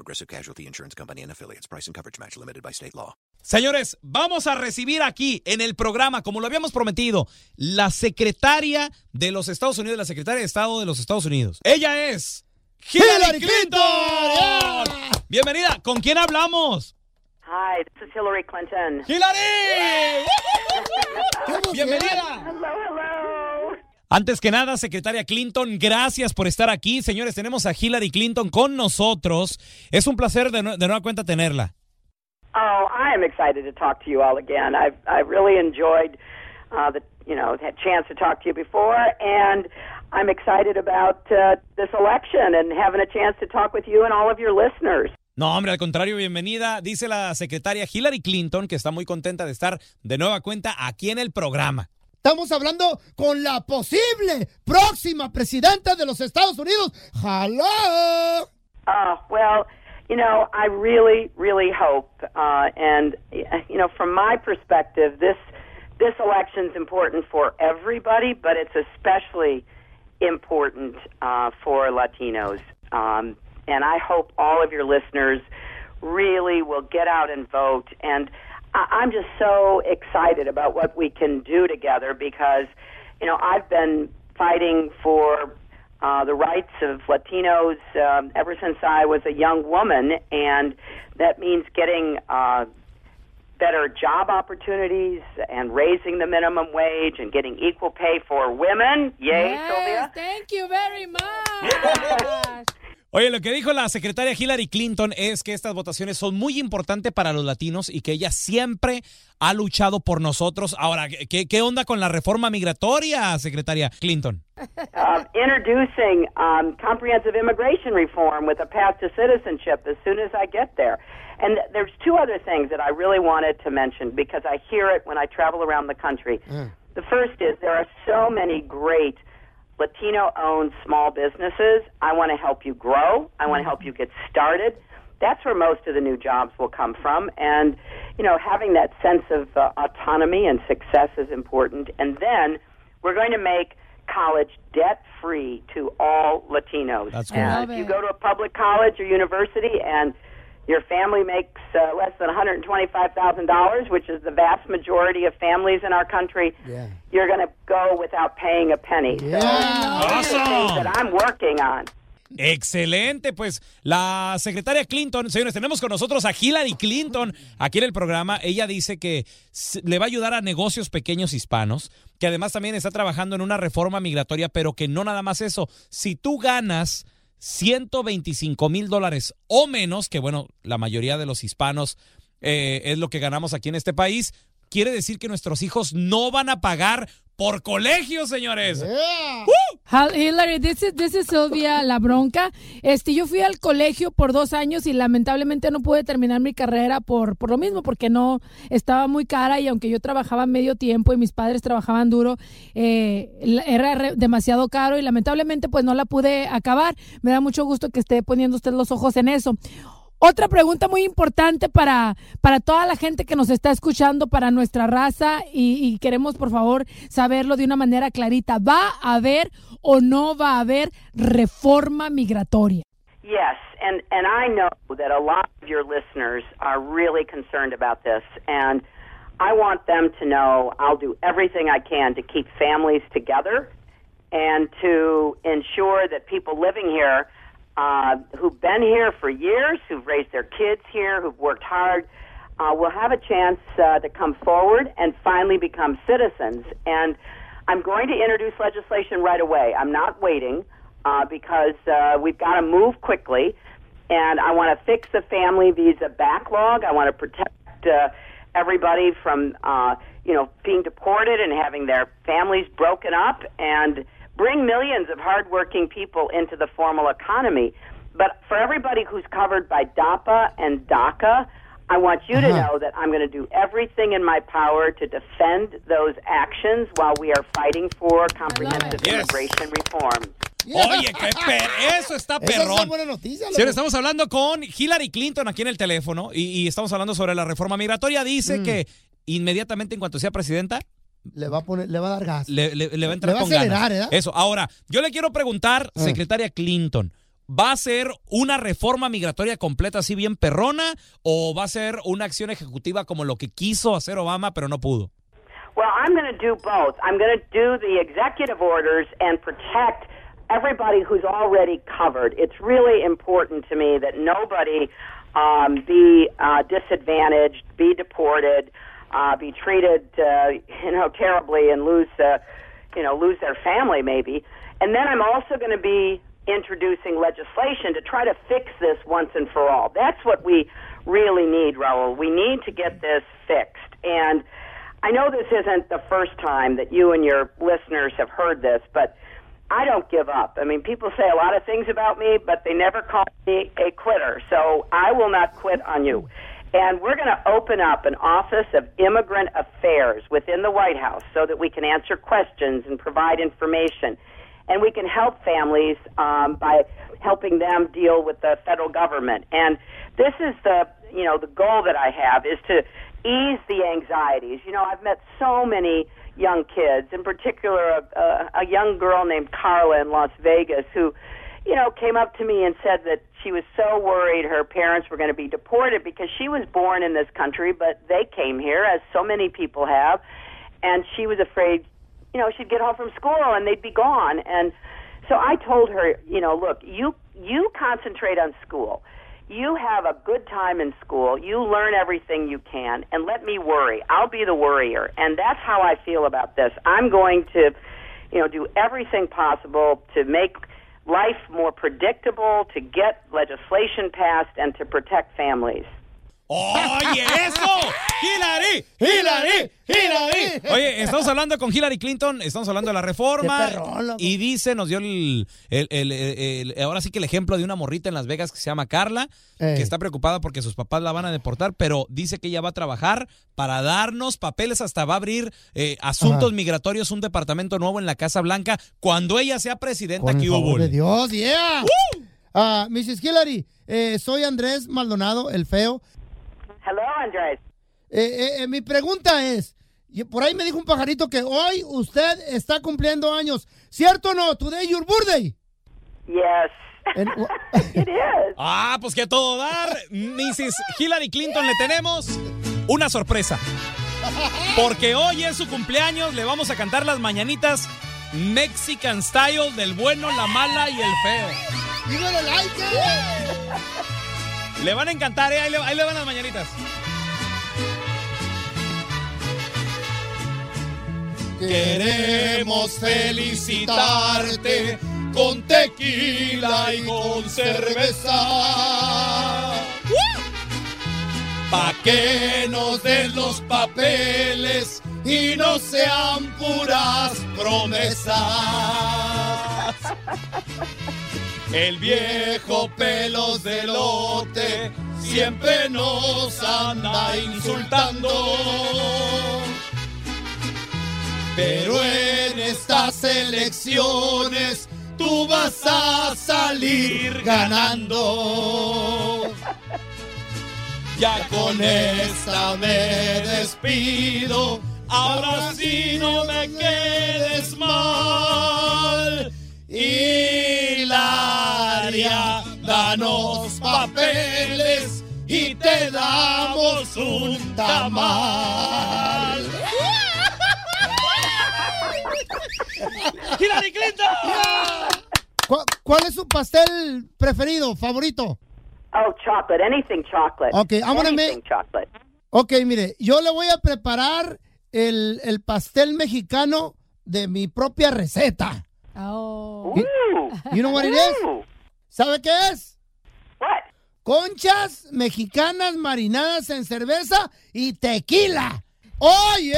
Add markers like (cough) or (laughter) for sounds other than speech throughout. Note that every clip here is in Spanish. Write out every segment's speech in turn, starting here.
Progressive Casualty Insurance Company and affiliates. Price and coverage match limited by state law. Señores, vamos a recibir aquí en el programa, como lo habíamos prometido, la secretaria de los Estados Unidos, la secretaria de Estado de los Estados Unidos. Ella es Hillary Clinton. Bienvenida. ¿Con quién hablamos? Hi, this is Hillary Clinton. ¡Hillary! Bienvenida. Antes que nada, secretaria Clinton, gracias por estar aquí. Señores, tenemos a Hillary Clinton con nosotros. Es un placer de, de nueva cuenta tenerla. Oh, I am excited to talk to you all again. I've I really enjoyed uh, the you know that chance to talk to you before, and I'm excited about uh, this election and having a chance to talk with you and all of your listeners. No, hombre, al contrario, bienvenida. Dice la secretaria Hillary Clinton que está muy contenta de estar de nueva cuenta aquí en el programa. Estamos hablando con la posible próxima presidenta de los Estados Unidos. ¡Jalá! Uh, well, you know, I really, really hope, uh, and you know, from my perspective, this this election's important for everybody, but it's especially important uh, for Latinos. Um, and I hope all of your listeners really will get out and vote. And I'm just so excited about what we can do together because, you know, I've been fighting for uh, the rights of Latinos um, ever since I was a young woman, and that means getting uh, better job opportunities and raising the minimum wage and getting equal pay for women. Yay, Sylvia. thank you very much. (laughs) Oye, lo que dijo la secretaria Hillary Clinton es que estas votaciones son muy importantes para los latinos y que ella siempre ha luchado por nosotros. Ahora, ¿qué, qué onda con la reforma migratoria, secretaria Clinton? uh, introducing um, comprehensive immigration reform with a path to citizenship as soon as I get there. And th- there's two other things that I really wanted to mention because I hear it when I travel around the country. The first is there are so many great Latino owned small businesses. I want to help you grow. I want to help you get started. That's where most of the new jobs will come from. And, you know, having that sense of uh, autonomy and success is important. And then we're going to make college debt free to all Latinos. That's And cool. if you go to a public college or university and your family makes uh, less than $125,000, which is the vast majority of families in our country, Yeah. you're going to go without paying a penny. So, Yeah. things Awesome. that I'm working on. Excelente, pues la secretaria Clinton, señores, tenemos con nosotros a Hillary Clinton aquí en el programa. Ella dice que le va a ayudar a negocios pequeños hispanos, que además también está trabajando en una reforma migratoria, pero que no nada más eso. Si tú ganas 125 mil dólares o menos, que bueno, la mayoría de los hispanos eh, es lo que ganamos aquí en este país, quiere decir que nuestros hijos no van a pagar por colegio, señores. Yeah. Hal- Hillary, this is, this is Sylvia La Bronca. Este, yo fui al colegio por dos años y lamentablemente no pude terminar mi carrera por, por lo mismo, porque no estaba muy cara y aunque yo trabajaba medio tiempo y mis padres trabajaban duro, eh, la- era re- demasiado caro y lamentablemente pues no la pude acabar. Me da mucho gusto que esté poniendo usted los ojos en eso. Otra pregunta muy importante para, para toda la gente que nos está escuchando, para nuestra raza, y, y queremos por favor saberlo de una manera clarita. ¿Va a haber o no va a haber reforma migratoria? Yes, and and I know that a lot of your listeners are really concerned about this, and I want them to know I'll do everything I can to keep families together and to ensure that people living here uh, who've been here for years, who've raised their kids here, who've worked hard, uh, will have a chance uh, to come forward and finally become citizens. And I'm going to introduce legislation right away. I'm not waiting uh, because uh, we've got to move quickly. And I want to fix the family visa backlog. I want to protect uh, everybody from, uh, you know, being deported and having their families broken up and bring millions of hardworking people into the formal economy. But for everybody who's covered by DAPA and DACA, I want you to Uh-huh. know that I'm going to do everything in my power to defend those actions while we are fighting for comprehensive Yes. immigration reform. Oye, qué per eso está Esa es una perrón. buena noticia. Señores, estamos hablando con Hillary Clinton aquí en el teléfono y, y estamos hablando sobre la reforma migratoria. Dice Mm. que inmediatamente en cuanto sea presidenta, Le va a poner, le va a dar gas. le, le- le va a entrar Le va a con acelerar, ganas. ¿eh? Eso. Ahora, yo le quiero preguntar, Ah. secretaria Clinton, ¿va a ser una reforma migratoria completa así bien perrona o va a ser una acción ejecutiva como lo que quiso hacer Obama pero no pudo? Well, I'm going to do both. I'm going to do the executive orders and protect everybody who's already covered. It's really important to me that nobody um, be uh, disadvantaged, be deported, uh, be treated, uh, (laughs) you know, terribly, and lose, uh, you know, lose their family maybe. And then I'm also going to be introducing legislation to try to fix this once and for all. That's what we really need, Raul. We need to get this fixed. And I know this isn't the first time that you and your listeners have heard this, but I don't give up. I mean, people say a lot of things about me, but they never call me a quitter. So I will not quit on you. And we're going to open up an Office of Immigrant Affairs within the White House so that we can answer questions and provide information. And we can help families um, by helping them deal with the federal government. And this is the, you know, the goal that I have is to ease the anxieties. You know, I've met so many young kids, in particular a, a, a young girl named Carla in Las Vegas who, you know, came up to me and said that she was so worried her parents were going to be deported because she was born in this country, but they came here, as so many people have, and she was afraid, you know, she'd get home from school and they'd be gone. And so I told her, you know, look, you you concentrate on school. You have a good time in school. You learn everything you can, and let me worry. I'll be the worrier, and that's how I feel about this. I'm going to, you know, do everything possible to make life more predictable, to get legislation passed, and to protect families. ¡Oye, eso! ¡Hillary! ¡Hillary! ¡Hillary! Oye, estamos hablando con Hillary Clinton, estamos hablando de la reforma. Qué perrón, y dice, nos dio el, el- el- ahora sí que el ejemplo de una morrita en Las Vegas que se llama Carla, Ey. que está preocupada porque sus papás la van a deportar, pero dice que ella va a trabajar para darnos papeles, hasta va a abrir eh, asuntos Ajá. migratorios, un departamento nuevo en la Casa Blanca, cuando ella sea presidenta. Con que hubo. de Dios, yeah. Ah, Mrs. Hillary, eh, soy Andrés Maldonado, el feo. Hello, Andres. Eh, eh, eh, mi pregunta es, y por ahí me dijo un pajarito que hoy usted está cumpliendo años. ¿Cierto o no? Today your birthday. Yes, En- (laughs) it is. Ah, pues que a todo dar, Mrs. Hillary Clinton le tenemos una sorpresa. Porque hoy es su cumpleaños, le vamos a cantar las mañanitas Mexican Style del bueno, la mala y el feo. Dígale like. Le van a encantar, ¿eh? Ahí le, ahí le van las mañanitas. Queremos felicitarte con tequila y con cerveza. Pa' que nos den los papeles y no sean puras promesas. (laughs) El viejo pelos de lote siempre nos anda insultando. Pero en estas elecciones tú vas a salir ganando. Ya con esta me despido. Ahora sí no me quedes danos papeles y te damos un tamal. ¡Hillary Clinton! ¿Cuál es su pastel preferido, favorito? Oh, chocolate. Anything chocolate. Okay, I'm gonna Anything make- chocolate. Ok, mire, yo le voy a preparar el, el pastel mexicano de mi propia receta. Oh. You- You know what it is? Ooh. ¿Sabe qué es? Conchas mexicanas marinadas en cerveza y tequila. Oh, yeah.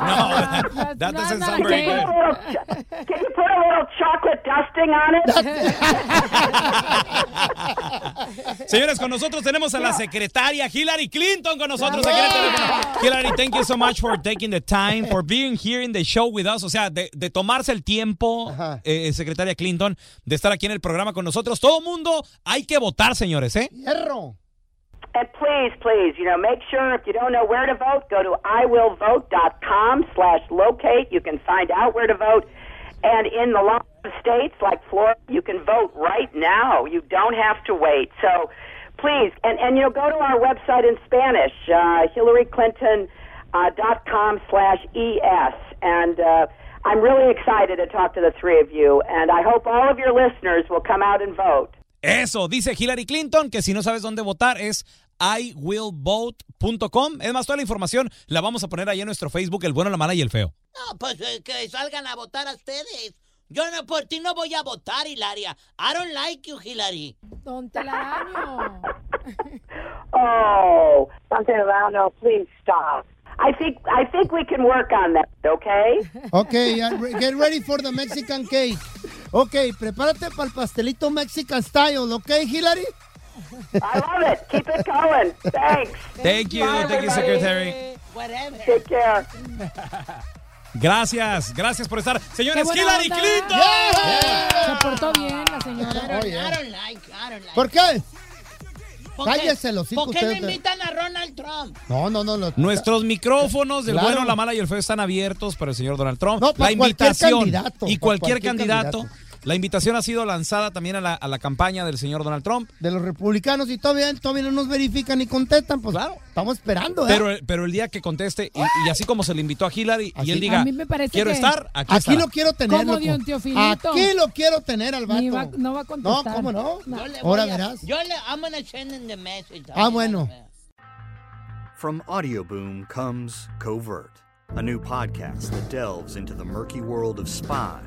No, that, that No, doesn't sound very good. Can you put a little chocolate dusting on it? (laughs) Señores, con nosotros tenemos a la secretaria Hillary Clinton con nosotros. Hillary, thank you so much for taking the time, for being here in the show with us. O sea, de, de tomarse el tiempo, Ajá. eh, secretaria Clinton, de estar aquí en el programa con nosotros. Todo mundo hay que votar, señores, ¿eh? Hierro. And please, please, you know, make sure if you don't know where to vote, go to iwillvote.com slash locate. You can find out where to vote. And in the lot of states like Florida, you can vote right now. You don't have to wait. So please, and, and you know, go to our website in Spanish, uh, hillaryclinton.com uh, dot com slash ES. And uh, I'm really excited to talk to the three of you. And I hope all of your listeners will come out and vote. Eso, dice Hillary Clinton, que si no sabes dónde votar es iwillvote.com. Es más, toda la información la vamos a poner ahí en nuestro Facebook, El Bueno, la Mala y el Feo. No, pues eh, que salgan a votar a ustedes. Yo no, por ti no voy a votar, Hilaria. I don't like you, Hillary. Don Telaraño. (laughs) Oh, something around. No, please stop. I think I think we can work on that. Okay. (laughs) Okay, yeah, re- get ready for the Mexican cake. Okay, prepárate para el pastelito Mexican style, okay, Hillary? I love it. Keep it going. Thanks. Thank you, Bye, thank you. Secretary. Whatever. Take care. Gracias, gracias por estar. Señores, Hillary onda, Clinton. Se portó bien la señora. I don't, Oh, yeah. I don't like, I don't like. ¿Por qué? ¿Por qué- Cállese los ¿Por qué no invitan a Ronald Trump? No, no, no. Nuestros micrófonos del Claro. bueno, la mala y el feo están abiertos para el señor Donald Trump. No, para la cualquier invitación candidato, y cualquier, cualquier candidato, candidato. La invitación ha sido lanzada también a la, a la campaña del señor Donald Trump. De los republicanos y todavía, todavía no nos verifican ni contestan, pues Claro. estamos esperando, ¿eh? Pero, pero el día que conteste, y, y así como se le invitó a Hillary, y él diga, A mí me parece quiero que- estar, aquí, Aquí estará". lo quiero tener, Como. Dion Teofilito. Aquí lo quiero tener al vato. Va- no va a contestar. No, ¿cómo no? Ahora a- verás. Yo le, I'm gonna send the message. Ah, bueno. From Audioboom comes Covert, a new podcast that delves into the murky world of spies,